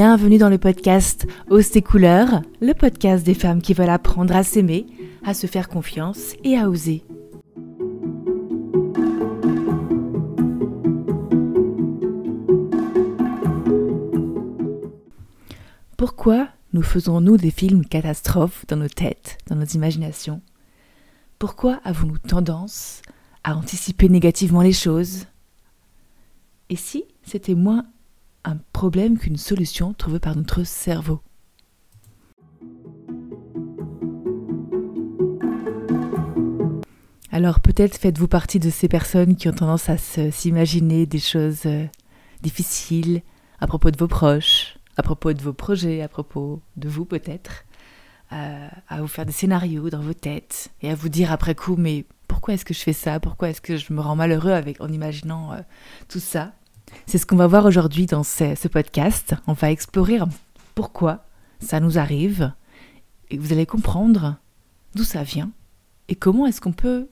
Bienvenue dans le podcast Ose tes couleurs, le podcast des femmes qui veulent apprendre à s'aimer, à se faire confiance et à oser. Pourquoi nous faisons-nous des films catastrophes dans nos têtes, dans nos imaginations? Pourquoi avons-nous tendance à anticiper négativement les choses? Et si c'était moins un problème qu'une solution trouvée par notre cerveau. Alors peut-être faites-vous partie de ces personnes qui ont tendance à s'imaginer des choses euh, difficiles à propos de vos proches, à propos de vos projets, à propos de vous peut-être, euh, à vous faire des scénarios dans vos têtes et à vous dire après coup, mais pourquoi est-ce que je fais ça? Pourquoi est-ce que je me rends malheureux en imaginant euh, tout ça? C'est ce qu'on va voir aujourd'hui dans ce, podcast. On va explorer pourquoi ça nous arrive et vous allez comprendre d'où ça vient et comment est-ce qu'on peut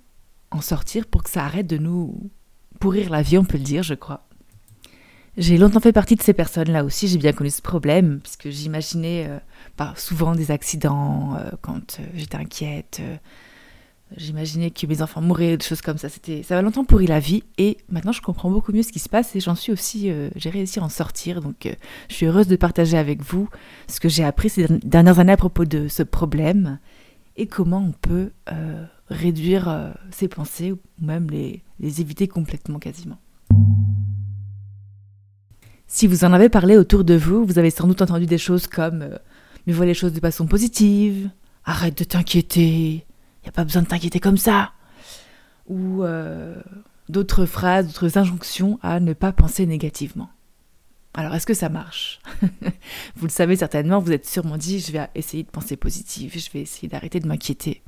en sortir pour que ça arrête de nous pourrir la vie, on peut le dire, je crois. J'ai longtemps fait partie de ces personnes-là aussi, j'ai bien connu ce problème, puisque j'imaginais euh, souvent des accidents euh, quand euh, j'étais inquiète. J'imaginais que mes enfants mouraient, des choses comme ça. C'était, ça m'a longtemps pourri la vie, et maintenant je comprends beaucoup mieux ce qui se passe, et j'en suis aussi, j'ai réussi à en sortir. Donc je suis heureuse de partager avec vous ce que j'ai appris ces dernières années à propos de ce problème, et comment on peut réduire ses pensées, ou même les, les éviter complètement quasiment. Si vous en avez parlé autour de vous, vous avez sans doute entendu des choses comme euh, Mais vois les choses de façon positive, arrête de t'inquiéter, n'y a pas besoin de t'inquiéter comme ça. Ou euh, d'autres phrases, d'autres injonctions à ne pas penser négativement. Alors est-ce que ça marche? Vous le savez certainement, vous êtes sûrement dit je vais essayer de penser positive, je vais essayer d'arrêter de m'inquiéter.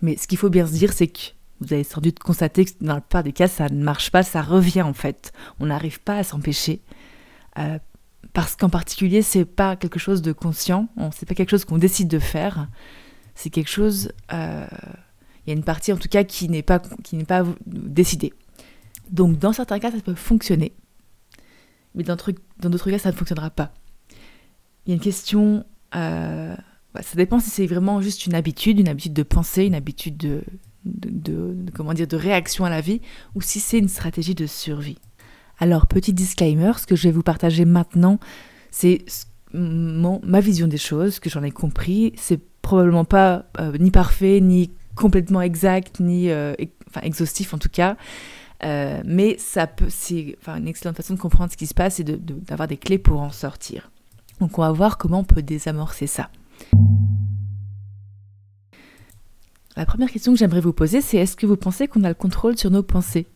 Mais ce qu'il faut bien se dire, c'est que vous avez sans doute constaté que dans la plupart des cas, ça ne marche pas, ça revient en fait. On n'arrive pas à s'empêcher. Euh, parce qu'en particulier, c'est pas quelque chose de conscient, c'est pas quelque chose qu'on décide de faire, c'est quelque chose. Euh, il y a une partie en tout cas qui n'est pas, qui n'est pas décidée. Donc dans certains cas, ça peut fonctionner, mais dans d'autres cas, ça ne fonctionnera pas. Il y a une question. Euh, ça dépend si c'est vraiment juste une habitude, une habitude de penser, une habitude de, comment dire, de réaction à la vie, ou si c'est une stratégie de survie. Alors, petit disclaimer, ce que je vais vous partager maintenant, c'est ma vision des choses, que j'en ai compris. C'est probablement pas euh, ni parfait, ni complètement exact, ni euh, enfin, exhaustif en tout cas. Euh, mais ça peut, c'est une excellente façon de comprendre ce qui se passe et d'avoir des clés pour en sortir. Donc on va voir comment on peut désamorcer ça. La première question que j'aimerais vous poser, c'est est-ce que vous pensez qu'on a le contrôle sur nos pensées?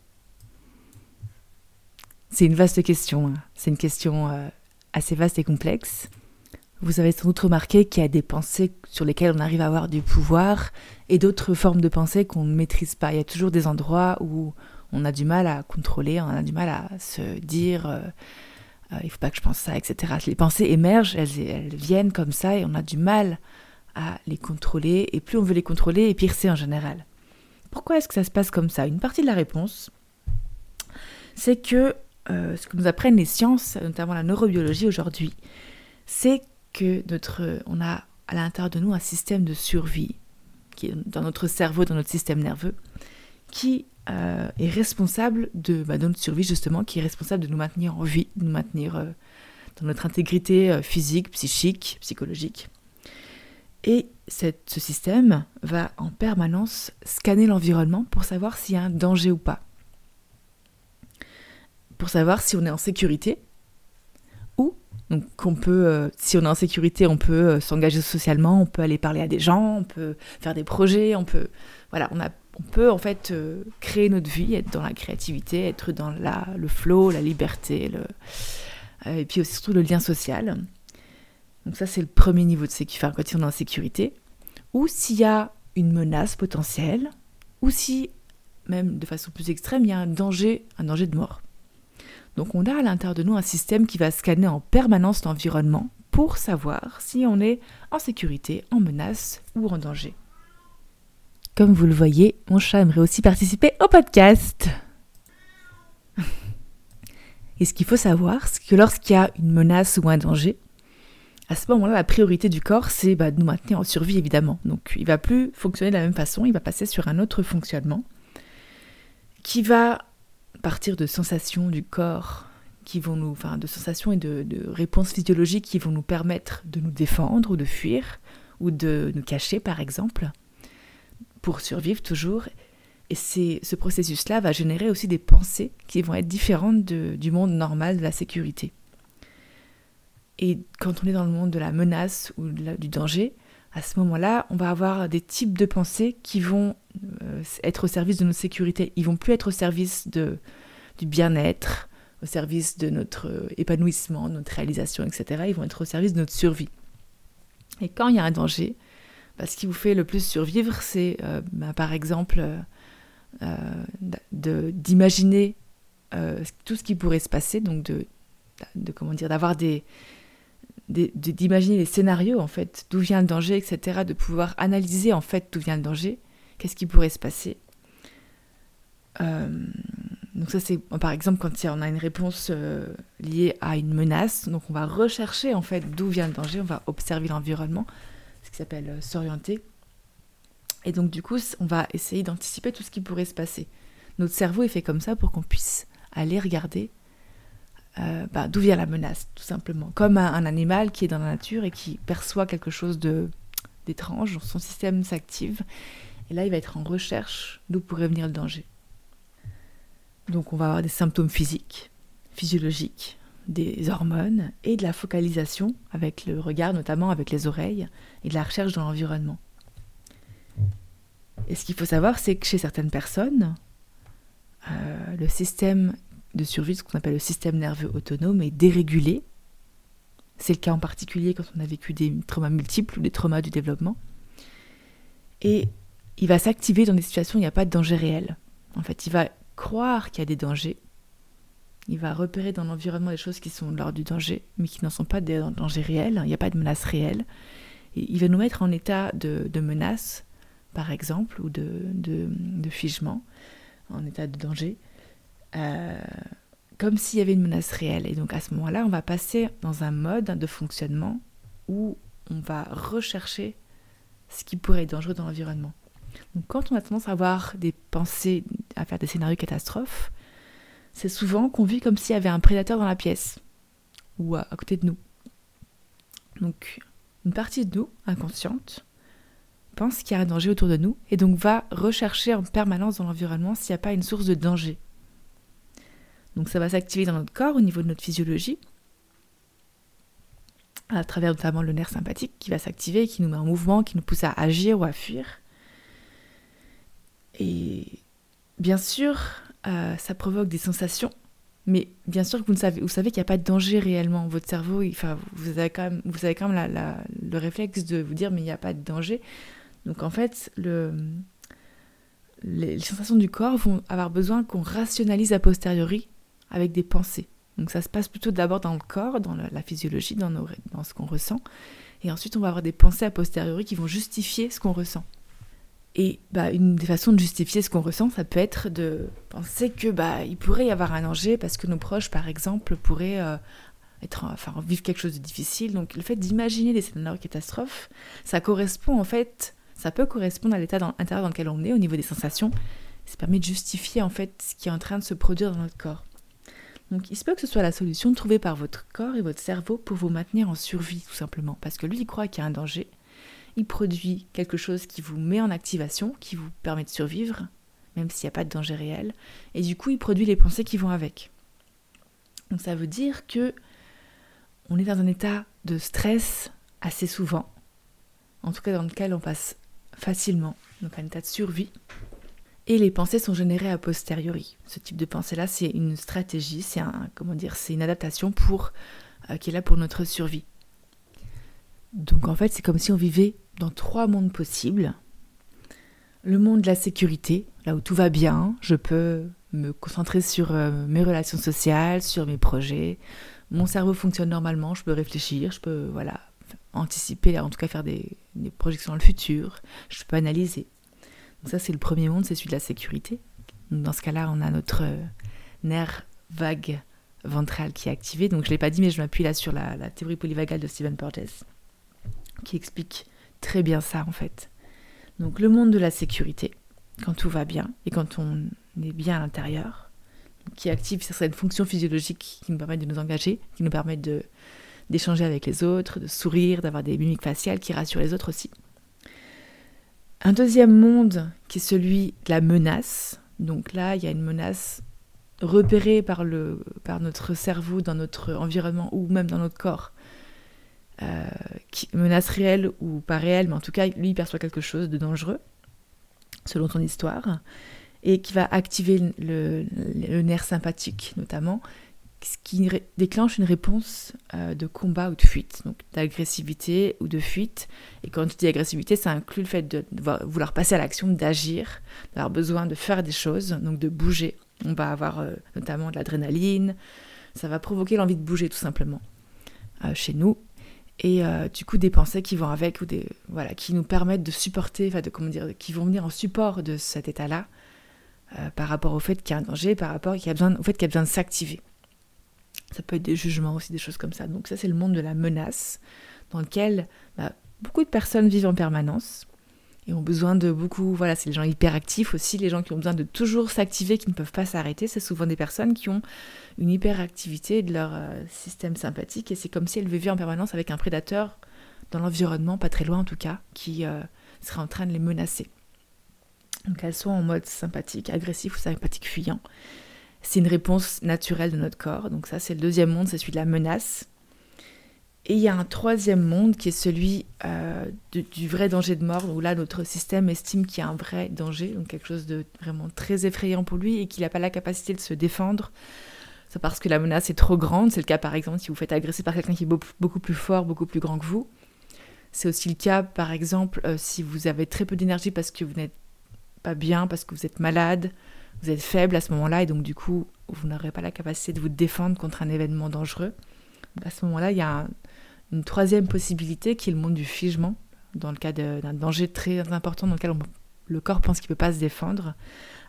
C'est une vaste question. Hein. C'est une question assez vaste et complexe. Vous avez sans doute remarqué qu'il y a des pensées sur lesquelles on arrive à avoir du pouvoir et d'autres formes de pensées qu'on ne maîtrise pas. Il y a toujours des endroits où on a du mal à contrôler, on a du mal à se dire euh, euh, il faut pas que je pense ça, etc. Les pensées émergent, elles, elles viennent comme ça et on a du mal à les contrôler. Et plus on veut les contrôler, et pire c'est en général. Pourquoi est-ce que ça se passe comme ça? Une partie de la réponse, c'est que euh, ce que nous apprennent les sciences, notamment la neurobiologie aujourd'hui, c'est que notre, on a à l'intérieur de nous un système de survie qui est dans notre cerveau, dans notre système nerveux, qui euh, est responsable de, bah, notre survie justement, qui est responsable de nous maintenir en vie, de nous maintenir euh, dans notre intégrité physique, psychique, psychologique. Et cette, ce système va en permanence scanner l'environnement pour savoir s'il y a un danger ou pas pour savoir si on est en sécurité donc on peut, euh, si on est en sécurité, on peut euh, s'engager socialement, on peut aller parler à des gens, on peut faire des projets, on peut, voilà, on, a, on peut en fait euh, créer notre vie, être dans la créativité, être dans la, le flow, la liberté, et puis aussi surtout le lien social. Donc ça c'est le premier niveau de sécurité, enfin, quand on est en sécurité. Ou s'il y a une menace potentielle, ou si, même de façon plus extrême, il y a un danger, un danger de mort. Donc on a à l'intérieur de nous un système qui va scanner en permanence l'environnement pour savoir si on est en sécurité, en menace ou en danger. Comme vous le voyez, mon chat aimerait aussi participer au podcast. Et ce qu'il faut savoir, c'est que lorsqu'il y a une menace ou un danger, à ce moment-là, la priorité du corps, c'est bah, de nous maintenir en survie, évidemment. Donc, il va plus fonctionner de la même façon, il va passer sur un autre fonctionnement qui va partir de sensations du corps qui vont nous, enfin, de sensations et de, de réponses physiologiques qui vont nous permettre de nous défendre ou de fuir ou de nous cacher, par exemple, pour survivre toujours. Et ce processus-là va générer aussi des pensées qui vont être différentes du monde normal de la sécurité. Et quand on est dans le monde de la menace ou du danger, à ce moment-là, on va avoir des types de pensées qui vont euh, être au service de notre sécurité. Ils vont plus être au service du bien-être, au service de notre euh, épanouissement, de notre réalisation, etc. Ils vont être au service de notre survie. Et quand il y a un danger, bah, ce qui vous fait le plus survivre, c'est euh, bah, par exemple d'imaginer tout ce qui pourrait se passer, donc de comment dire, d'avoir des, d'imaginer les scénarios, en fait, d'où vient le danger, etc., de pouvoir analyser, en fait, d'où vient le danger, qu'est-ce qui pourrait se passer. Euh, donc ça, c'est, par exemple, quand on a une réponse euh, liée à une menace, donc on va rechercher, en fait, d'où vient le danger, on va observer l'environnement, ce qui s'appelle euh, s'orienter. Et donc, du coup, on va essayer d'anticiper tout ce qui pourrait se passer. Notre cerveau est fait comme ça pour qu'on puisse aller regarder euh, bah, d'où vient la menace, tout simplement. Comme un, animal qui est dans la nature et qui perçoit quelque chose d'étrange, son système s'active, et là il va être en recherche d'où pourrait venir le danger. Donc on va avoir des symptômes physiques, physiologiques, des hormones et de la focalisation avec le regard, notamment avec les oreilles, et de la recherche dans l'environnement. Et ce qu'il faut savoir, c'est que chez certaines personnes, euh, le système de survie, ce qu'on appelle le système nerveux autonome, est dérégulé. C'est le cas en particulier quand on a vécu des traumas multiples ou des traumas du développement. Et il va s'activer dans des situations où il n'y a pas de danger réel. En fait, il va croire qu'il y a des dangers. Il va repérer dans l'environnement des choses qui sont lors du danger, mais qui n'en sont pas des dangers réels. Il n'y a pas de menace réelle. Il va nous mettre en état de, menace, par exemple, ou de figement, en état de danger. Euh, comme s'il y avait une menace réelle. Et donc à ce moment-là, on va passer dans un mode de fonctionnement où on va rechercher ce qui pourrait être dangereux dans l'environnement. Quand on a tendance à avoir des pensées, à faire des scénarios catastrophes, c'est souvent qu'on vit comme s'il y avait un prédateur dans la pièce ou à, à côté de nous. Donc une partie de nous, inconsciente, pense qu'il y a un danger autour de nous et donc va rechercher en permanence dans l'environnement s'il n'y a pas une source de danger. Donc ça va s'activer dans notre corps au niveau de notre physiologie, à travers notamment le nerf sympathique qui va s'activer, qui nous met en mouvement, qui nous pousse à agir ou à fuir. Et bien sûr, euh, ça provoque des sensations, mais bien sûr que vous, savez, qu'il n'y a pas de danger réellement. Votre cerveau, vous avez quand même, vous avez quand même le réflexe de vous dire mais il n'y a pas de danger. Donc en fait, le, les sensations du corps vont avoir besoin qu'on rationalise a posteriori avec des pensées. Donc ça se passe plutôt d'abord dans le corps, dans la physiologie, dans, ce qu'on ressent. Et ensuite, on va avoir des pensées a posteriori qui vont justifier ce qu'on ressent. Et bah, une des façons de justifier ce qu'on ressent, ça peut être de penser que bah, il pourrait y avoir un danger parce que nos proches, par exemple, pourraient euh, être, enfin, vivre quelque chose de difficile. Donc le fait d'imaginer des scénarios catastrophes, ça correspond en fait, ça peut correspondre à l'état intérieur dans lequel on est au niveau des sensations. Ça permet de justifier en fait ce qui est en train de se produire dans notre corps. Donc il se peut que ce soit la solution trouvée par votre corps et votre cerveau pour vous maintenir en survie tout simplement. Parce que lui, il croit qu'il y a un danger. Il produit quelque chose qui vous met en activation, qui vous permet de survivre, même s'il n'y a pas de danger réel. Et du coup, il produit les pensées qui vont avec. Donc ça veut dire que on est dans un état de stress assez souvent, en tout cas dans lequel on passe facilement, donc un état de survie. Et les pensées sont générées a posteriori. Ce type de pensée-là, c'est une stratégie, c'est un, comment dire, c'est une adaptation pour euh, qui est là pour notre survie. Donc en fait, c'est comme si on vivait dans trois mondes possibles. Le monde de la sécurité, là où tout va bien, je peux me concentrer sur euh, mes relations sociales, sur mes projets. Mon cerveau fonctionne normalement, je peux réfléchir, je peux voilà anticiper, en tout cas faire des, des projections dans le futur, je peux analyser. Ça, c'est le premier monde, c'est celui de la sécurité. dans ce cas-là, on a notre euh, nerf vague ventrale qui est activée. Donc je ne l'ai pas dit, mais je m'appuie là sur la, théorie polyvagale de Stephen Porges, qui explique très bien ça en fait. Donc le monde de la sécurité, quand tout va bien et quand on est bien à l'intérieur, qui active certaines fonctions physiologiques qui nous permettent de nous engager, qui nous permettent d'échanger avec les autres, de sourire, d'avoir des mimiques faciales qui rassurent les autres aussi. Un deuxième monde qui est celui de la menace. Donc là, il y a une menace repérée par, notre cerveau dans notre environnement ou même dans notre corps. Euh, menace réelle ou pas réelle, mais en tout cas, lui, perçoit quelque chose de dangereux, selon son histoire, et qui va activer le nerf sympathique, notamment, ce qui déclenche une réponse euh, de combat ou de fuite, donc d'agressivité ou de fuite. Et quand je dis agressivité, ça inclut le fait de, vouloir passer à l'action, d'agir, d'avoir besoin de faire des choses, donc de bouger. On va avoir euh, notamment de l'adrénaline, ça va provoquer l'envie de bouger tout simplement euh, chez nous. Et du coup, des pensées qui vont avec, ou des, voilà, qui nous permettent de supporter, de, comment dire, qui vont venir en support de cet état-là, par rapport au fait qu'il y a un danger, par rapport au fait qu'il y a besoin de s'activer. Ça peut être des jugements aussi, des choses comme ça. Donc ça, c'est le monde de la menace, dans lequel bah, beaucoup de personnes vivent en permanence et ont besoin de beaucoup, voilà, c'est les gens hyperactifs aussi, les gens qui ont besoin de toujours s'activer, qui ne peuvent pas s'arrêter. C'est souvent des personnes qui ont une hyperactivité de leur euh, système sympathique et c'est comme si elles vivaient en permanence avec un prédateur dans l'environnement, pas très loin en tout cas, qui euh, serait en train de les menacer. Donc elles sont en mode sympathique, agressif ou sympathique fuyant c'est une réponse naturelle de notre corps. Donc ça, c'est le deuxième monde, c'est celui de la menace. Et il y a un troisième monde qui est celui euh, du vrai danger de mort, où là, notre système estime qu'il y a un vrai danger, donc quelque chose de vraiment très effrayant pour lui, et qu'il n'a pas la capacité de se défendre. C'est parce que la menace est trop grande. C'est le cas, par exemple, si vous faites agresser par quelqu'un qui est beaucoup plus fort, beaucoup plus grand que vous. C'est aussi le cas, par exemple, euh, si vous avez très peu d'énergie parce que vous n'êtes pas bien, parce que vous êtes malade, vous êtes faible à ce moment-là et donc du coup, vous n'aurez pas la capacité de vous défendre contre un événement dangereux. à ce moment-là, il y a une troisième possibilité qui est le monde du figement, dans le cas d'un danger très important dans lequel le corps pense qu'il ne peut pas se défendre.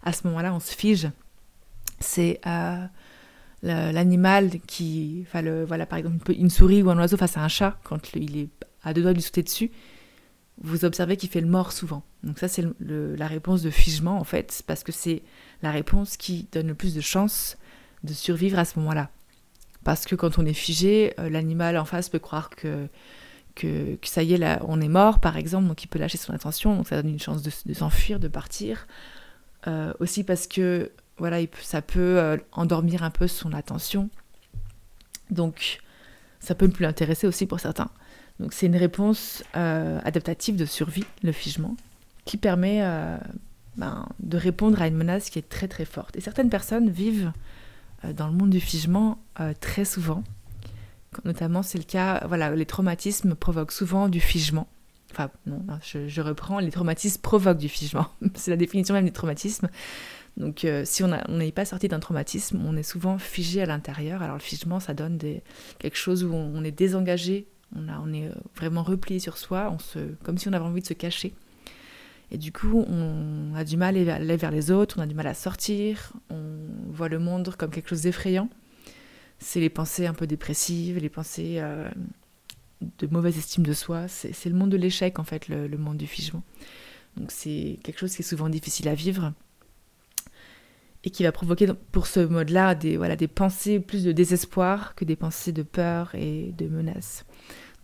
À ce moment-là, on se fige. C'est euh, l'animal qui, le, voilà par exemple une souris ou un oiseau face à un chat, quand il est à deux doigts de lui sauter dessus, vous observez qu'il fait le mort souvent. Donc ça c'est la réponse de figement en fait, parce que c'est la réponse qui donne le plus de chances de survivre à ce moment-là. Parce que quand on est figé, euh, l'animal en face peut croire que, ça y est, on est mort par exemple, donc il peut lâcher son attention, donc ça donne une chance de, s'enfuir, de partir. Euh, aussi parce que voilà, ça peut euh, endormir un peu son attention. Donc ça peut ne plus l'intéresser aussi pour certains. Donc c'est une réponse adaptative de survie, le figement, qui permet ben, de répondre à une menace qui est très très forte. Et certaines personnes vivent euh, dans le monde du figement euh, très souvent. Notamment, c'est le cas, voilà, les traumatismes provoquent souvent du figement. Enfin, non, je, reprends, les traumatismes provoquent du figement. c'est la définition même du traumatisme. Donc, euh, si on n'est pas sorti d'un traumatisme, on est souvent figé à l'intérieur. Alors, le figement, ça donne quelque chose où on, est désengagé, on, est vraiment replié sur soi, on se, comme si on avait envie de se cacher. Et du coup, on a du mal à aller vers les autres, on a du mal à sortir, on voit le monde comme quelque chose d'effrayant. C'est les pensées un peu dépressives, les pensées euh, de mauvaise estime de soi. C'est le monde de l'échec, en fait, le, monde du figement. Donc c'est quelque chose qui est souvent difficile à vivre et qui va provoquer pour ce mode-là des, voilà, des pensées plus de désespoir que des pensées de peur et de menace.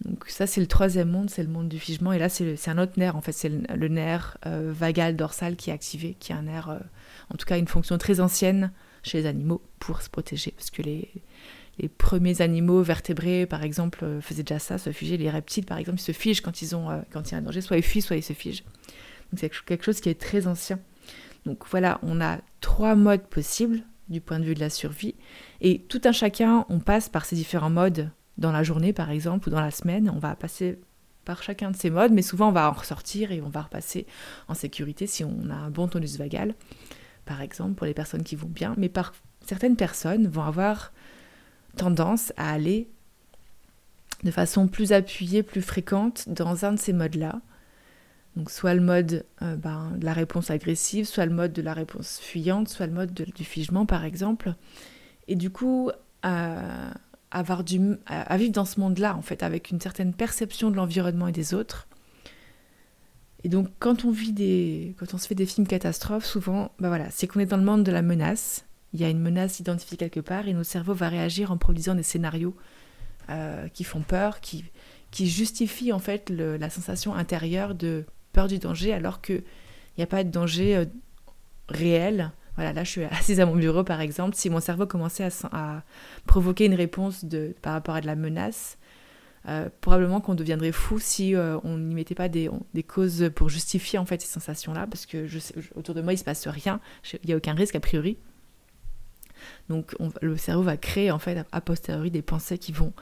Donc ça, c'est le troisième monde, c'est le monde du figement. Et là, c'est un autre nerf, en fait, c'est le, nerf euh, vagal dorsal qui est activé, qui est un nerf, euh, en tout cas une fonction très ancienne chez les animaux pour se protéger. Parce que les, les premiers animaux vertébrés, par exemple, euh, faisaient déjà ça, se figer. Les reptiles, par exemple, ils se figent quand, ils ont, quand il y a un danger, soit ils fuient, soit ils se figent. Donc c'est quelque chose qui est très ancien. Donc voilà, on a trois modes possibles du point de vue de la survie. Et tout un chacun, on passe par ces différents modes dans la journée par exemple ou dans la semaine, on va passer par chacun de ces modes, mais souvent on va en ressortir et on va repasser en sécurité si on a un bon tonus vagal, par exemple, pour les personnes qui vont bien. Mais par certaines personnes vont avoir tendance à aller de façon plus appuyée, plus fréquente dans un de ces modes-là. Soit le mode euh, ben, de la réponse agressive, soit le mode de la réponse fuyante, soit le mode du figement par exemple. Et du coup, à, vivre dans ce monde-là, en fait, avec une certaine perception de l'environnement et des autres. Et donc, quand on vit des, quand on se fait des films catastrophes, souvent, bah voilà, c'est qu'on est dans le monde de la menace. Il y a une menace identifiée quelque part et notre cerveau va réagir en produisant des scénarios euh, qui font peur, qui, qui justifient en fait la sensation intérieure de du danger, alors qu'il n'y a pas de danger euh, réel. Voilà, là, je suis assise à mon bureau, par exemple. Si mon cerveau commençait à, provoquer une réponse par rapport à de la menace, euh, probablement qu'on deviendrait fou si euh, on n'y mettait pas des, causes pour justifier en fait ces sensations-là, parce que je sais, autour de moi il se passe rien, il n'y a aucun risque a priori. Donc le cerveau va créer en fait a posteriori des pensées qui vont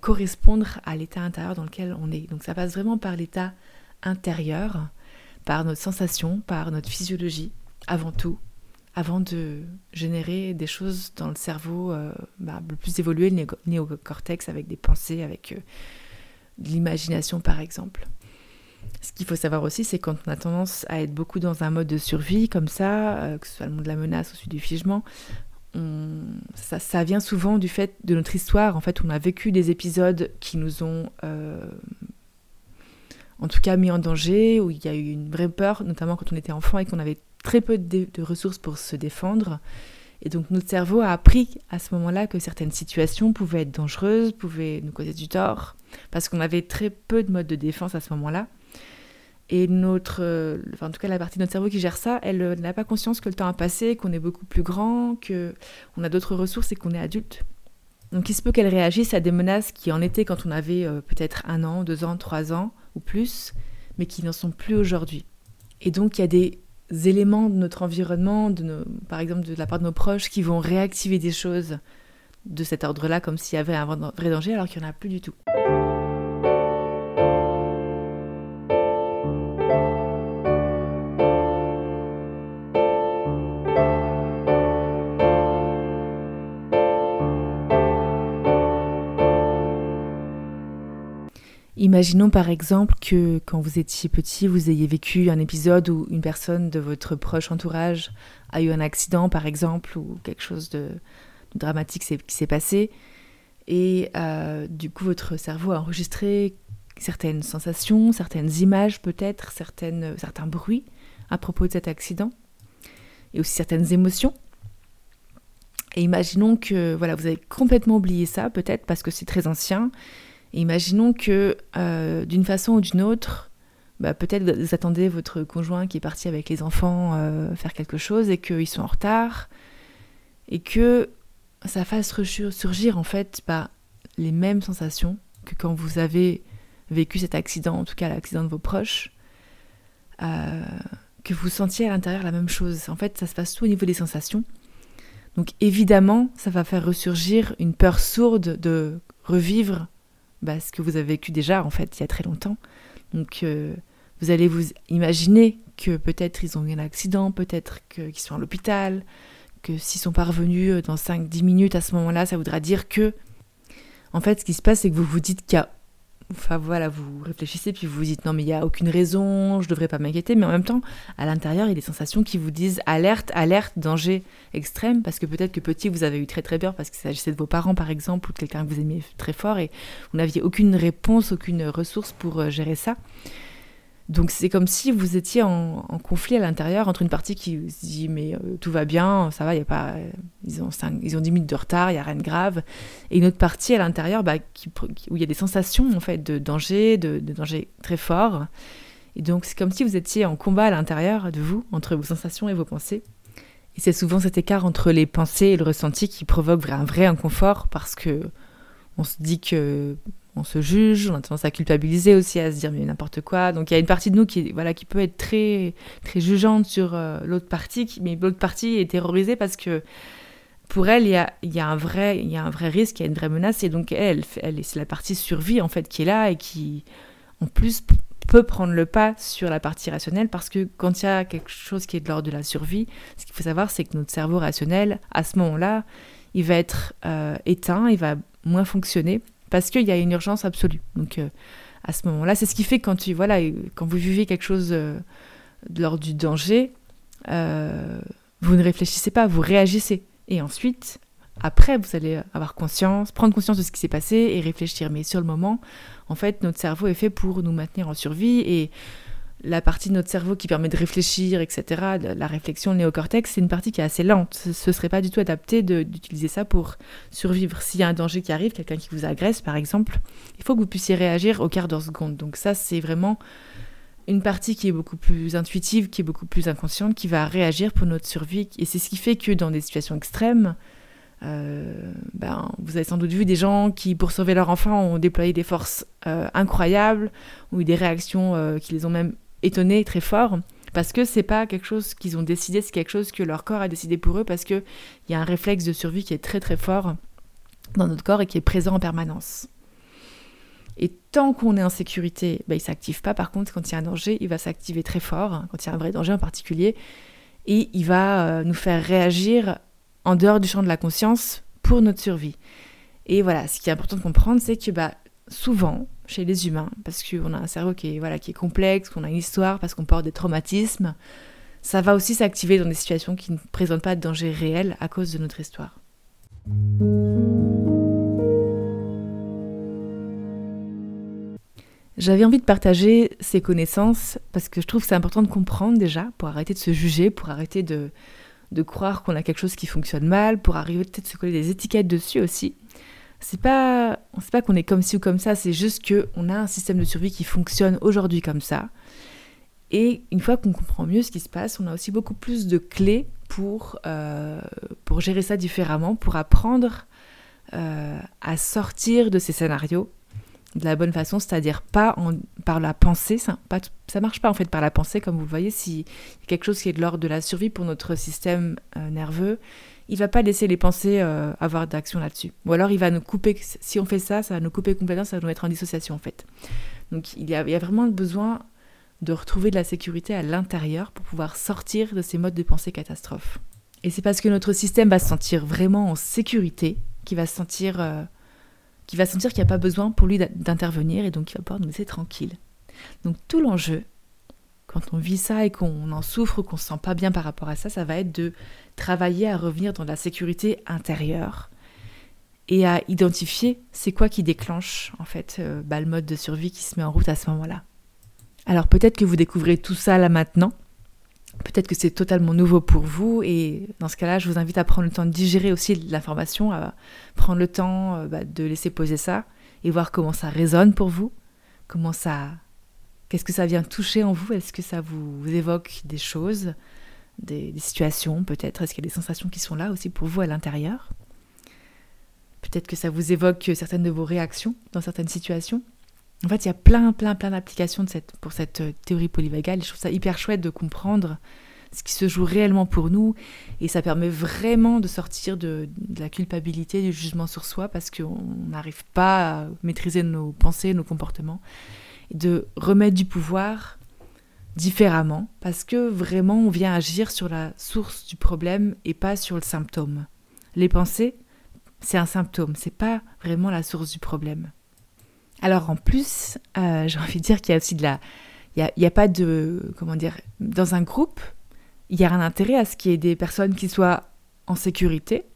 correspondre à l'état intérieur dans lequel on est. Donc ça passe vraiment par l'état intérieur, par notre sensation, par notre physiologie avant tout, avant de générer des choses dans le cerveau euh, bah, le plus évolué, le néocortex, avec des pensées, avec euh, de l'imagination par exemple. Ce qu'il faut savoir aussi, c'est quand on a tendance à être beaucoup dans un mode de survie comme ça, euh, que ce soit le monde de la menace ou celui du figement, ça, ça, vient souvent du fait de notre histoire. En fait, on a vécu des épisodes qui nous ont en tout cas mis en danger, où il y a eu une vraie peur, notamment quand on était enfant et qu'on avait très peu de, ressources pour se défendre. Et donc notre cerveau a appris à ce moment-là que certaines situations pouvaient être dangereuses, pouvaient nous causer du tort, parce qu'on avait très peu de modes de défense à ce moment-là. Et notre, enfin, en tout cas la partie de notre cerveau qui gère ça, elle euh, n'a pas conscience que le temps a passé, qu'on est beaucoup plus grand, qu'on a d'autres ressources et qu'on est adulte. Donc il se peut qu'elle réagisse à des menaces qui en étaient quand on avait euh, peut-être un an, deux ans, trois ans ou plus, mais qui n'en sont plus aujourd'hui. Et donc il y a des éléments de notre environnement, par exemple de la part de nos proches, qui vont réactiver des choses de cet ordre-là, comme s'il y avait un vrai danger, alors qu'il n'y en a plus du tout. Imaginons par exemple que quand vous étiez petit, vous ayez vécu un épisode où une personne de votre proche entourage a eu un accident par exemple ou quelque chose de, dramatique qui s'est passé. Et euh, du coup, votre cerveau a enregistré certaines sensations, certaines images peut-être, certains bruits à propos de cet accident et aussi certaines émotions. Et imaginons que voilà, vous avez complètement oublié ça peut-être parce que c'est très ancien imaginons que euh, d'une façon ou d'une autre, bah, peut-être vous attendez votre conjoint qui est parti avec les enfants euh, faire quelque chose et qu'ils sont en retard et que ça fasse surgir en fait bah, les mêmes sensations que quand vous avez vécu cet accident, en tout cas l'accident de vos proches, euh, que vous sentiez à l'intérieur la même chose. En fait, ça se passe tout au niveau des sensations. Donc évidemment, ça va faire ressurgir une peur sourde de revivre bah, ce que vous avez vécu déjà en fait il y a très longtemps. Donc euh, vous allez vous imaginer que peut-être ils ont eu un accident, peut-être qu'ils sont à l'hôpital, que s'ils sont pas revenus euh, dans 5-10 minutes à ce moment-là, ça voudra dire que en fait ce qui se passe c'est que vous vous dites qu'il y a Enfin voilà, vous réfléchissez puis vous vous dites non mais il n'y a aucune raison, je devrais pas m'inquiéter, mais en même temps, à l'intérieur, il y a des sensations qui vous disent alerte, alerte, danger extrême, parce que peut-être que petit vous avez eu très très peur parce qu'il s'agissait de vos parents par exemple ou de quelqu'un que vous aimiez très fort et vous n'aviez aucune réponse, aucune ressource pour euh, gérer ça. Donc c'est comme si vous étiez en, conflit à l'intérieur entre une partie qui se dit mais euh, tout va bien, ça va, y a pas, ils ont ils ont 10 minutes de retard, il y a rien de grave, et une autre partie à l'intérieur bah, où il y a des sensations en fait de danger, de, danger très fort. Et donc c'est comme si vous étiez en combat à l'intérieur de vous entre vos sensations et vos pensées. Et c'est souvent cet écart entre les pensées et le ressenti qui provoque un vrai inconfort parce que on se dit que on se juge, on a tendance à culpabiliser aussi, à se dire mais n'importe quoi. Donc il y a une partie de nous qui, voilà, qui peut être très, très jugeante sur euh, l'autre partie, mais l'autre partie est terrorisée parce que pour elle, il y a, il y a, un, vrai, il y a un vrai risque, il y a une vraie menace, et donc elle, elle c'est la partie survie en fait qui est là et qui, en plus, peut prendre le pas sur la partie rationnelle parce que quand il y a quelque chose qui est de l'ordre de la survie, ce qu'il faut savoir, c'est que notre cerveau rationnel, à ce moment-là, il va être euh, éteint, il va moins fonctionner parce qu'il y a une urgence absolue. Donc euh, à ce moment-là, c'est ce qui fait quand tu voilà, quand vous vivez quelque chose euh, lors du danger, euh, vous ne réfléchissez pas, vous réagissez. Et ensuite, après, vous allez avoir conscience, prendre conscience de ce qui s'est passé et réfléchir. Mais sur le moment, en fait, notre cerveau est fait pour nous maintenir en survie et la partie de notre cerveau qui permet de réfléchir, etc., la réflexion, le néocortex, c'est une partie qui est assez lente. Ce serait pas du tout adapté d'utiliser ça pour survivre. S'il y a un danger qui arrive, quelqu'un qui vous agresse, par exemple, il faut que vous puissiez réagir au quart d'heure seconde. Donc ça, c'est vraiment une partie qui est beaucoup plus intuitive, qui est beaucoup plus inconsciente, qui va réagir pour notre survie. Et c'est ce qui fait que dans des situations extrêmes, euh, ben, vous avez sans doute vu des gens qui, pour sauver leur enfant, ont déployé des forces euh, incroyables, ou des réactions euh, qui les ont même étonnés très fort, parce que c'est pas quelque chose qu'ils ont décidé, c'est quelque chose que leur corps a décidé pour eux, parce qu'il y a un réflexe de survie qui est très très fort dans notre corps et qui est présent en permanence. Et tant qu'on est en sécurité, ben, il ne s'active pas. Par contre, quand il y a un danger, il va s'activer très fort, quand il y a un vrai danger en particulier, et il va nous faire réagir en dehors du champ de la conscience pour notre survie. Et voilà, ce qui est important de comprendre, c'est que bah, souvent, chez les humains, parce qu'on a un cerveau qui est, voilà, qui est complexe, qu'on a une histoire, parce qu'on porte des traumatismes, ça va aussi s'activer dans des situations qui ne présentent pas de danger réel à cause de notre histoire. J'avais envie de partager ces connaissances parce que je trouve que c'est important de comprendre déjà pour arrêter de se juger, pour arrêter de, de croire qu'on a quelque chose qui fonctionne mal, pour arriver peut-être se coller des étiquettes dessus aussi. C'est pas, sait pas qu'on est comme ci ou comme ça, c'est juste qu'on a un système de survie qui fonctionne aujourd'hui comme ça. Et une fois qu'on comprend mieux ce qui se passe, on a aussi beaucoup plus de clés pour, euh, pour gérer ça différemment, pour apprendre euh, à sortir de ces scénarios de la bonne façon, c'est-à-dire pas par la pensée, ça, pas, ça marche pas en fait par la pensée, comme vous le voyez, si quelque chose qui est de l'ordre de la survie pour notre système euh, nerveux, il va pas laisser les pensées euh, avoir d'action là-dessus. Ou alors il va nous couper, si on fait ça, ça va nous couper complètement, ça va nous mettre en dissociation en fait. Donc il y a, vraiment besoin de retrouver de la sécurité à l'intérieur pour pouvoir sortir de ces modes de pensée catastrophe. Et c'est parce que notre système va se sentir vraiment en sécurité, qu'il va se sentir... Euh, qui va qu'il n'y a pas besoin pour lui d'intervenir et donc il va pouvoir nous laisser tranquille. Donc tout l'enjeu, quand on vit ça et qu'on en souffre, qu'on se sent pas bien par rapport à ça, ça va être de travailler à revenir dans la sécurité intérieure et à identifier c'est quoi qui déclenche en fait euh, bah, le mode de survie qui se met en route à ce moment-là. Alors peut-être que vous découvrez tout ça là maintenant, Peut-être que c'est totalement nouveau pour vous et dans ce cas-là, je vous invite à prendre le temps de digérer aussi l'information, à prendre le temps euh, bah, de laisser poser ça et voir comment ça résonne pour vous, comment ça, qu'est-ce que ça vient toucher en vous, est-ce que ça vous évoque des choses, des, situations peut-être, est-ce qu'il y a des sensations qui sont là aussi pour vous à l'intérieur? Peut-être que ça vous évoque certaines de vos réactions dans certaines situations. En fait, il y a plein, plein, plein d'applications pour cette théorie polyvagale. Je trouve ça hyper chouette de comprendre ce qui se joue réellement pour nous. Et ça permet vraiment de sortir de, la culpabilité, du jugement sur soi, parce qu'on n'arrive pas à maîtriser nos pensées, nos comportements. De remettre du pouvoir différemment, parce que vraiment on vient agir sur la source du problème et pas sur le symptôme. Les pensées, c'est un symptôme, c'est pas vraiment la source du problème. Alors en plus, euh, j'ai envie de dire qu'il y a aussi de la... Il n'y a, pas de... Comment dire Dans un groupe, il y a un intérêt à ce qu'il y ait des personnes qui soient en sécurité,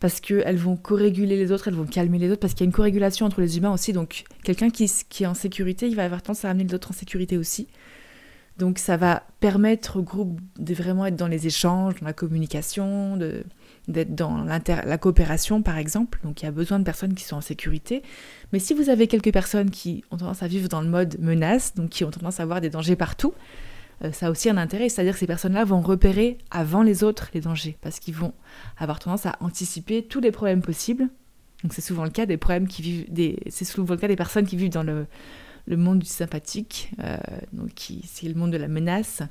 parce qu'elles vont co-réguler les autres, elles vont calmer les autres, parce qu'il y a une co-régulation entre les humains aussi. Donc quelqu'un qui, est en sécurité, il va avoir tendance à amener les autres en sécurité aussi. Donc ça va permettre au groupe de vraiment être dans les échanges, dans la communication, de, d'être dans la coopération par exemple, donc il y a besoin de personnes qui sont en sécurité. Mais si vous avez quelques personnes qui ont tendance à vivre dans le mode menace, donc qui ont tendance à avoir des dangers partout, ça a aussi un intérêt, c'est-à-dire que ces personnes-là vont repérer avant les autres les dangers, parce qu'ils vont avoir tendance à anticiper tous les problèmes possibles. Donc c'est souvent le cas des problèmes qui vivent, des, c'est souvent le cas des personnes qui vivent dans le, le monde du sympathique, euh, donc qui, c'est le monde de la menace.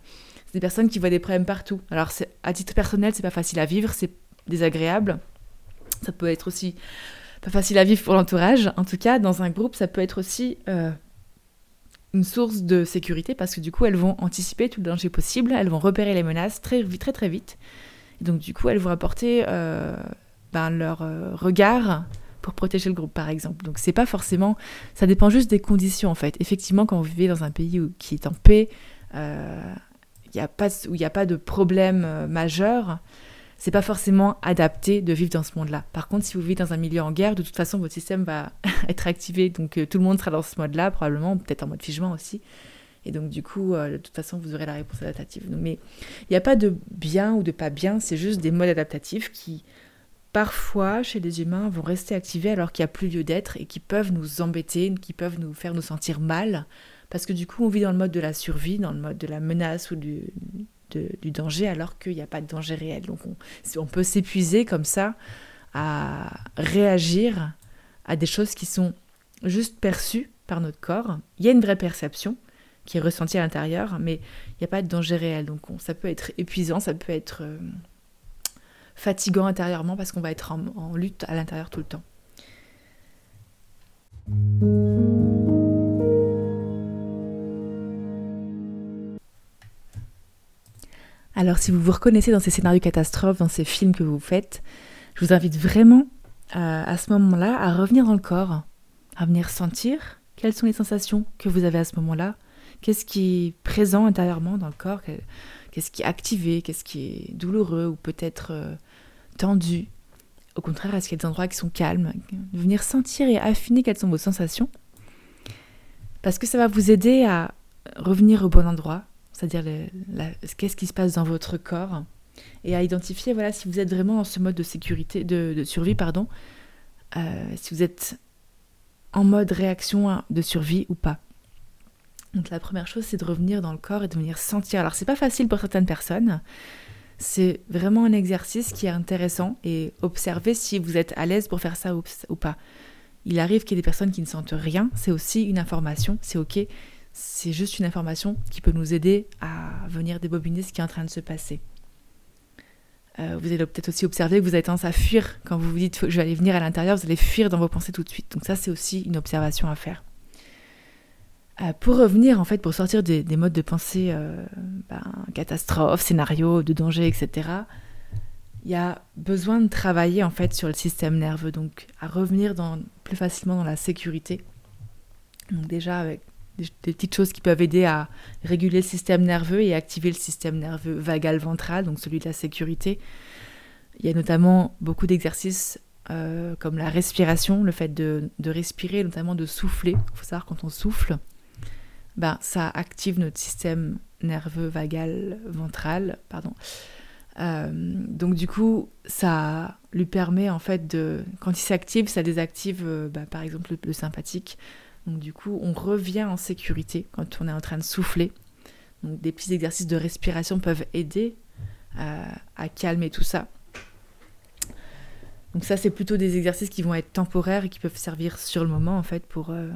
C'est des personnes qui voient des problèmes partout. Alors à titre personnel, c'est pas facile à vivre, c'est désagréable. Ça peut être aussi pas facile à vivre pour l'entourage. En tout cas, dans un groupe, ça peut être aussi euh, une source de sécurité parce que du coup, elles vont anticiper tout le danger possible, elles vont repérer les menaces très très très vite. Et donc du coup, elles vont apporter euh, ben, leur euh, regard pour protéger le groupe, par exemple. Donc c'est pas forcément, ça dépend juste des conditions en fait. Effectivement, quand vous vivez dans un pays qui est en paix, y a pas, où il n'y a pas de problème majeur, c'est pas forcément adapté de vivre dans ce monde-là. Par contre, si vous vivez dans un milieu en guerre, de toute façon, votre système va être activé, donc euh, tout le monde sera dans ce mode-là, probablement, peut-être en mode figement aussi. Et donc, du coup, euh, de toute façon, vous aurez la réponse adaptative. mais il n'y a pas de bien ou de pas bien, c'est juste des modes adaptatifs qui, parfois, chez les humains, vont rester activés alors qu'il n'y a plus lieu d'être et qui peuvent nous embêter, qui peuvent nous faire nous sentir mal. Parce que du coup, on vit dans le mode de la survie, dans le mode de la menace ou du, du danger alors qu'il n'y a pas de danger réel. Donc on, peut s'épuiser comme ça à réagir à des choses qui sont juste perçues par notre corps. Il y a une vraie perception qui est ressentie à l'intérieur, mais il n'y a pas de danger réel. Donc ça peut être épuisant, ça peut être euh, fatigant intérieurement parce qu'on va être en lutte à l'intérieur tout le temps. Alors si vous vous reconnaissez dans ces scénarios catastrophes, dans ces films que vous faites, je vous invite vraiment euh, à ce moment-là à revenir dans le corps, à venir sentir quelles sont les sensations que vous avez à ce moment-là, qu'est-ce qui est présent intérieurement dans le corps, qu'est-ce qui est activé, qu'est-ce qui est douloureux ou peut-être euh, tendu. Au contraire, est-ce qu'il y a des endroits qui sont calmes? De venir sentir et affiner quelles sont vos sensations. Parce que ça va vous aider à revenir au bon endroit, c'est-à-dire qu'est-ce qui se passe dans votre corps, et à identifier voilà, si vous êtes vraiment dans ce mode de sécurité, de, survie, pardon, euh, si vous êtes en mode réaction de survie ou pas. Donc la première chose, c'est de revenir dans le corps et de venir sentir. Alors c'est pas facile pour certaines personnes. C'est vraiment un exercice qui est intéressant et observez si vous êtes à l'aise pour faire ça ou pas. Il arrive qu'il y ait des personnes qui ne sentent rien, c'est aussi une information, c'est ok c'est juste une information qui peut nous aider à venir débobiner ce qui est en train de se passer. Euh, vous allez peut-être aussi observer que vous avez tendance à fuir quand vous vous dites je vais aller venir à l'intérieur, vous allez fuir dans vos pensées tout de suite. Donc ça c'est aussi une observation à faire. Euh, pour revenir en fait, pour sortir des, modes de pensée euh, ben, catastrophe, scénario, de danger, etc. Il y a besoin de travailler en fait sur le système nerveux, donc à revenir dans, plus facilement dans la sécurité. Donc déjà avec des, petites choses qui peuvent aider à réguler le système nerveux et activer le système nerveux vagal ventral, donc celui de la sécurité. Il y a notamment beaucoup d'exercices euh, comme la respiration, le fait de, respirer, notamment de souffler. Il faut savoir quand on souffle, ben, ça active notre système nerveux vagal ventral, pardon. Euh, donc du coup, ça lui permet en fait de, quand il s'active, ça désactive euh, ben, par exemple le sympathique, donc du coup, on revient en sécurité quand on est en train de souffler. Donc des petits exercices de respiration peuvent aider euh, à, calmer tout ça. Donc ça, c'est plutôt des exercices qui vont être temporaires et qui peuvent servir sur le moment, en fait, pour, euh,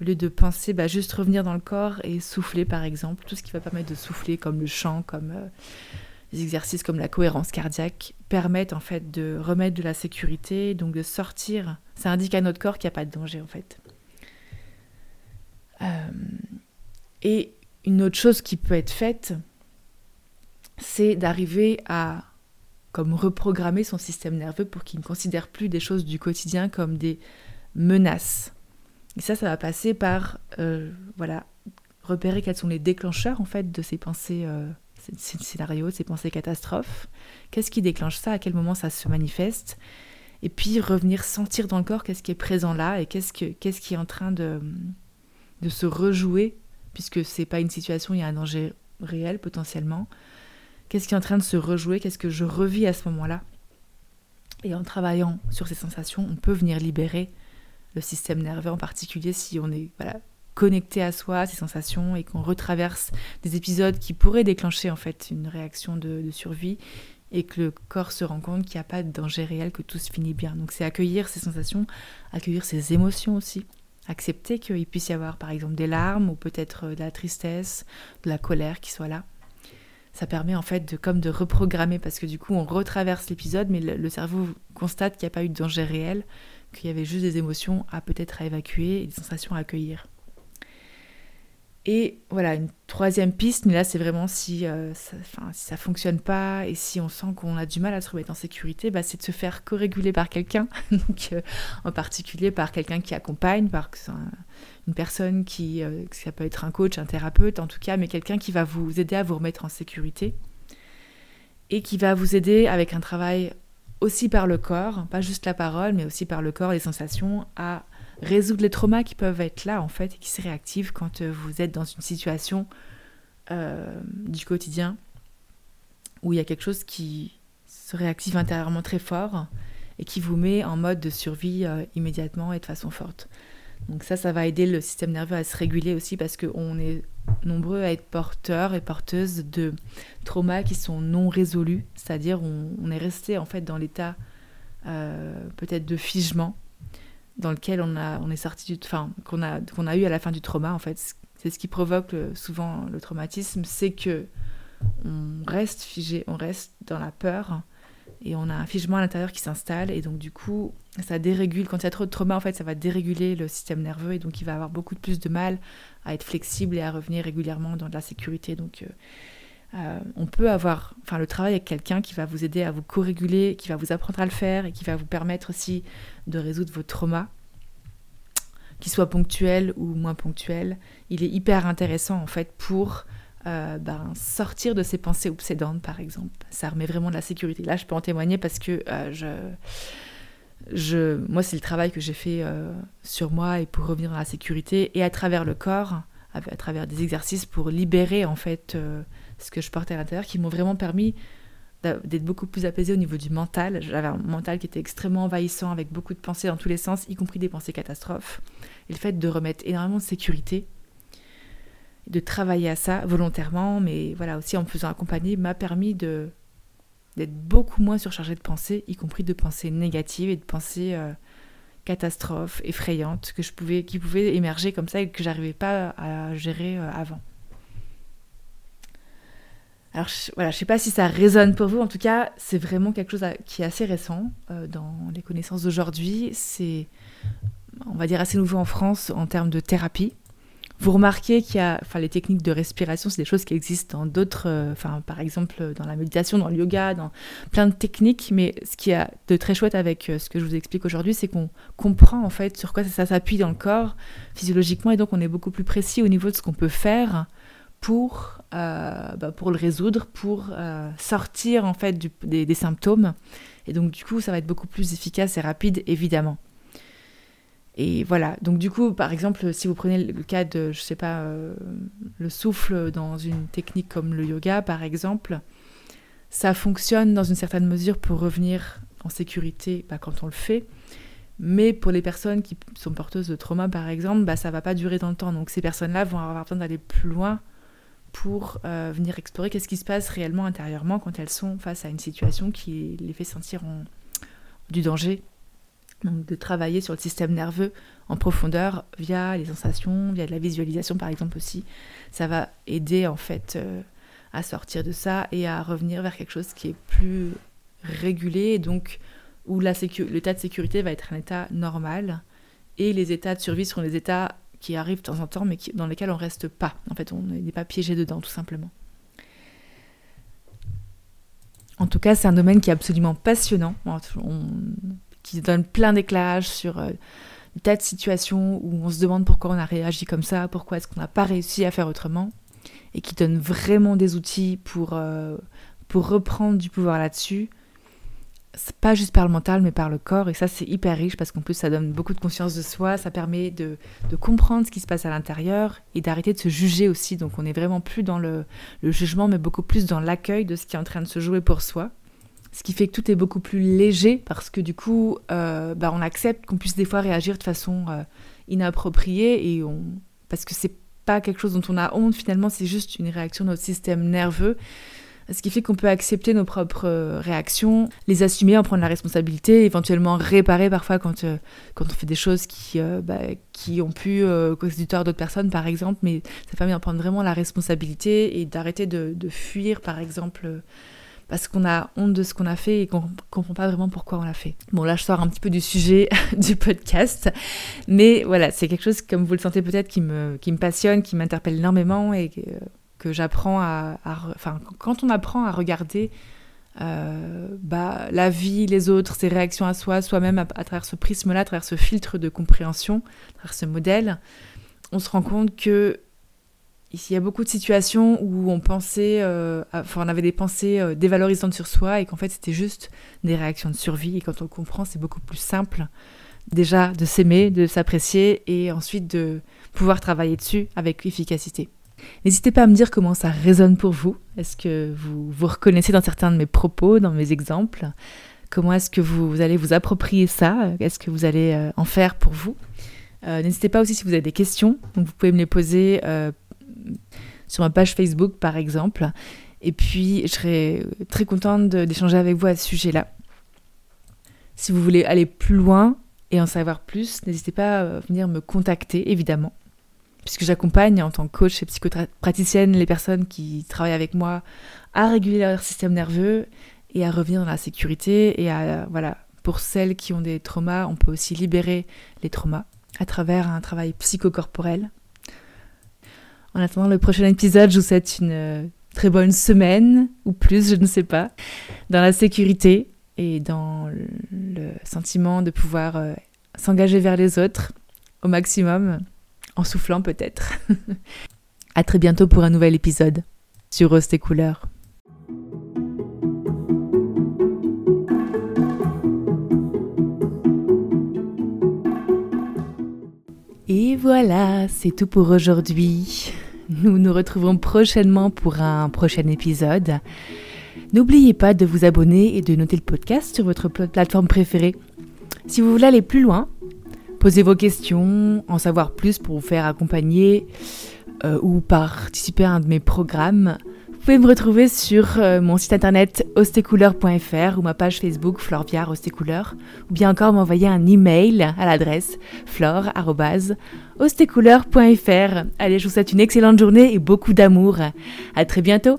au lieu de penser, bah, juste revenir dans le corps et souffler, par exemple. Tout ce qui va permettre de souffler, comme le chant, comme euh, les exercices comme la cohérence cardiaque, permettent, en fait, de remettre de la sécurité, donc de sortir. Ça indique à notre corps qu'il n'y a pas de danger, en fait. Euh, et une autre chose qui peut être faite, c'est d'arriver à comme reprogrammer son système nerveux pour qu'il ne considère plus des choses du quotidien comme des menaces. Et ça, ça va passer par euh, voilà repérer quels sont les déclencheurs en fait de ces pensées, euh, ces, scénarios, ces pensées catastrophes. Qu'est-ce qui déclenche ça? À quel moment ça se manifeste? Et puis revenir sentir dans le corps qu'est-ce qui est présent là et qu'est-ce que qu'est-ce qui est en train de de se rejouer, puisque c'est pas une situation, il y a un danger réel potentiellement. Qu'est-ce qui est en train de se rejouer? Qu'est-ce que je revis à ce moment-là? Et en travaillant sur ces sensations, on peut venir libérer le système nerveux, en particulier si on est voilà, connecté à soi, à ces sensations, et qu'on retraverse des épisodes qui pourraient déclencher en fait une réaction de, de survie, et que le corps se rend compte qu'il n'y a pas de danger réel, que tout se finit bien. Donc c'est accueillir ces sensations, accueillir ces émotions aussi, accepter qu'il puisse y avoir par exemple des larmes ou peut-être euh, de la tristesse, de la colère qui soit là. Ça permet en fait de comme de reprogrammer parce que du coup on retraverse l'épisode mais le, cerveau constate qu'il n'y a pas eu de danger réel, qu'il y avait juste des émotions à peut-être à évacuer et des sensations à accueillir. Et voilà, une troisième piste, mais là c'est vraiment si, euh, ça, si ça fonctionne pas et si on sent qu'on a du mal à se remettre en sécurité, bah, c'est de se faire co-réguler par quelqu'un, euh, en particulier par quelqu'un qui accompagne, par une personne qui, euh, ça peut être un coach, un thérapeute en tout cas, mais quelqu'un qui va vous aider à vous remettre en sécurité. et qui va vous aider avec un travail aussi par le corps, pas juste la parole, mais aussi par le corps, les sensations, à résoudre les traumas qui peuvent être là en fait et qui se réactivent quand euh, vous êtes dans une situation euh, du quotidien où il y a quelque chose qui se réactive intérieurement très fort et qui vous met en mode de survie euh, immédiatement et de façon forte. Donc ça, ça va aider le système nerveux à se réguler aussi parce qu'on est nombreux à être porteurs et porteuses de traumas qui sont non résolus, c'est-à-dire on, est resté en fait dans l'état peut-être de figement dans lequel on, a, on est sorti du, qu'on a qu'on a eu à la fin du trauma en fait. C'est ce qui provoque souvent le traumatisme, c'est que on reste figé, on reste dans la peur et on a un figement à l'intérieur qui s'installe et donc du coup ça dérégule quand il y a trop de trauma en fait ça va déréguler le système nerveux et donc il va avoir beaucoup plus de mal à être flexible et à revenir régulièrement dans de la sécurité donc euh, euh, on peut avoir enfin le travail avec quelqu'un qui va vous aider à vous co-réguler qui va vous apprendre à le faire et qui va vous permettre aussi de résoudre vos traumas qu'ils soient ponctuels ou moins ponctuels il est hyper intéressant en fait pour euh, ben, sortir de ces pensées obsédantes, par exemple. Ça remet vraiment de la sécurité. Là, je peux en témoigner parce que euh, je, je, moi, c'est le travail que j'ai fait sur moi et pour revenir dans la sécurité et à travers le corps, à, travers des exercices pour libérer en fait ce que je portais à l'intérieur, qui m'ont vraiment permis d'être beaucoup plus apaisée au niveau du mental. J'avais un mental qui était extrêmement envahissant, avec beaucoup de pensées dans tous les sens, y compris des pensées catastrophes. Et le fait de remettre énormément de sécurité, de travailler à ça volontairement, mais voilà, aussi en me faisant accompagner, m'a permis de d'être beaucoup moins surchargée de pensées, y compris de pensées négatives et de pensées euh, catastrophes, effrayantes, que je pouvais, qui pouvaient émerger comme ça et que j'arrivais pas à gérer euh, avant. Alors je, voilà, je sais pas si ça résonne pour vous, en tout cas, c'est vraiment quelque chose qui est assez récent euh, dans les connaissances d'aujourd'hui. C'est, on va dire, assez nouveau en France en termes de thérapie. Vous remarquez qu'il y a, enfin, les techniques de respiration, c'est des choses qui existent dans d'autres, euh, par exemple, dans la méditation, dans le yoga, dans plein de techniques. Mais ce qui a de très chouette avec euh, ce que je vous explique aujourd'hui, c'est qu'on comprend en fait sur quoi ça, s'appuie dans le corps physiologiquement, et donc on est beaucoup plus précis au niveau de ce qu'on peut faire pour, euh, bah, pour le résoudre, pour sortir en fait des, des symptômes. Et donc du coup, ça va être beaucoup plus efficace et rapide, évidemment. Et voilà, donc du coup, par exemple, si vous prenez le cas de, je sais pas, euh, le souffle dans une technique comme le yoga, par exemple, ça fonctionne dans une certaine mesure pour revenir en sécurité bah, quand on le fait. Mais pour les personnes qui sont porteuses de trauma, par exemple, bah, ça va pas durer dans le temps. Donc ces personnes-là vont avoir besoin d'aller plus loin pour euh, venir explorer qu'est-ce qui se passe réellement intérieurement quand elles sont face à une situation qui les fait sentir en, du danger donc de travailler sur le système nerveux en profondeur via les sensations, via de la visualisation par exemple aussi. Ça va aider en fait euh, à sortir de ça et à revenir vers quelque chose qui est plus régulé, donc où l'état de sécurité va être un état normal et les états de survie seront des états qui arrivent de temps en temps mais dans lesquels on reste pas. En fait, on n'est pas piégé dedans tout simplement. En tout cas, c'est un domaine qui est absolument passionnant. On, qui donne plein d'éclairages sur euh, des tas de situations où on se demande pourquoi on a réagi comme ça, pourquoi est-ce qu'on n'a pas réussi à faire autrement, et qui donne vraiment des outils pour, euh, pour reprendre du pouvoir là-dessus. Pas juste par le mental, mais par le corps, et ça c'est hyper riche parce qu'en plus ça donne beaucoup de conscience de soi, ça permet de, de comprendre ce qui se passe à l'intérieur et d'arrêter de se juger aussi. Donc on n'est vraiment plus dans le, le jugement, mais beaucoup plus dans l'accueil de ce qui est en train de se jouer pour soi ce qui fait que tout est beaucoup plus léger parce que du coup, euh, bah, on accepte qu'on puisse des fois réagir de façon euh, inappropriée et on parce que c'est pas quelque chose dont on a honte finalement, c'est juste une réaction de notre système nerveux. Ce qui fait qu'on peut accepter nos propres euh, réactions, les assumer, en prendre la responsabilité, éventuellement réparer parfois quand, quand on fait des choses qui, bah, qui ont pu causer du tort d'autres personnes, par exemple. Mais ça permet d'en prendre vraiment la responsabilité et d'arrêter de, de, fuir, par exemple, parce qu'on a honte de ce qu'on a fait et qu'on comprend pas vraiment pourquoi on l'a fait. Bon, là, je sors un petit peu du sujet du podcast, mais voilà, c'est quelque chose, comme vous le sentez peut-être, qui me, qui me passionne, qui m'interpelle énormément et que, j'apprends à, Enfin, quand on apprend à regarder euh, bah, la vie, les autres, ses réactions à soi, soi-même à, travers ce prisme-là, à travers ce filtre de compréhension, à travers ce modèle, on se rend compte que il y a beaucoup de situations où on pensait, euh, enfin, on avait des pensées euh, dévalorisantes sur soi et qu'en fait c'était juste des réactions de survie. Et quand on comprend, c'est beaucoup plus simple déjà de s'aimer, de s'apprécier et ensuite de pouvoir travailler dessus avec efficacité. N'hésitez pas à me dire comment ça résonne pour vous. Est-ce que vous vous reconnaissez dans certains de mes propos, dans mes exemples? Comment est-ce que vous, allez vous approprier ça? Qu'est-ce que vous allez euh, en faire pour vous? N'hésitez pas aussi si vous avez des questions. Donc vous pouvez me les poser sur ma page Facebook par exemple. Et puis je serais très contente d'échanger avec vous à ce sujet-là. Si vous voulez aller plus loin et en savoir plus, n'hésitez pas à venir me contacter évidemment. Puisque j'accompagne en tant que coach et psychopraticienne les personnes qui travaillent avec moi à réguler leur système nerveux et à revenir dans la sécurité et à voilà pour celles qui ont des traumas, on peut aussi libérer les traumas à travers un travail psychocorporel. En attendant le prochain épisode, je vous souhaite une euh, très bonne semaine, ou plus, je ne sais pas, dans la sécurité et dans le sentiment de pouvoir euh, s'engager vers les autres au maximum, en soufflant peut-être. à très bientôt pour un nouvel épisode sur Rose et couleurs. Et voilà, c'est tout pour aujourd'hui. Nous nous retrouvons prochainement pour un prochain épisode. N'oubliez pas de vous abonner et de noter le podcast sur votre plateforme préférée. Si vous voulez aller plus loin, posez vos questions, en savoir plus pour vous faire accompagner euh, ou participer à un de mes programmes, vous pouvez me retrouver sur euh, mon site internet ostécouleur.fr ou ma page Facebook Florviar Ostécouleur ou bien encore m'envoyer un email à l'adresse flore.ostécouleur.fr. Allez, je vous souhaite une excellente journée et beaucoup d'amour. À très bientôt!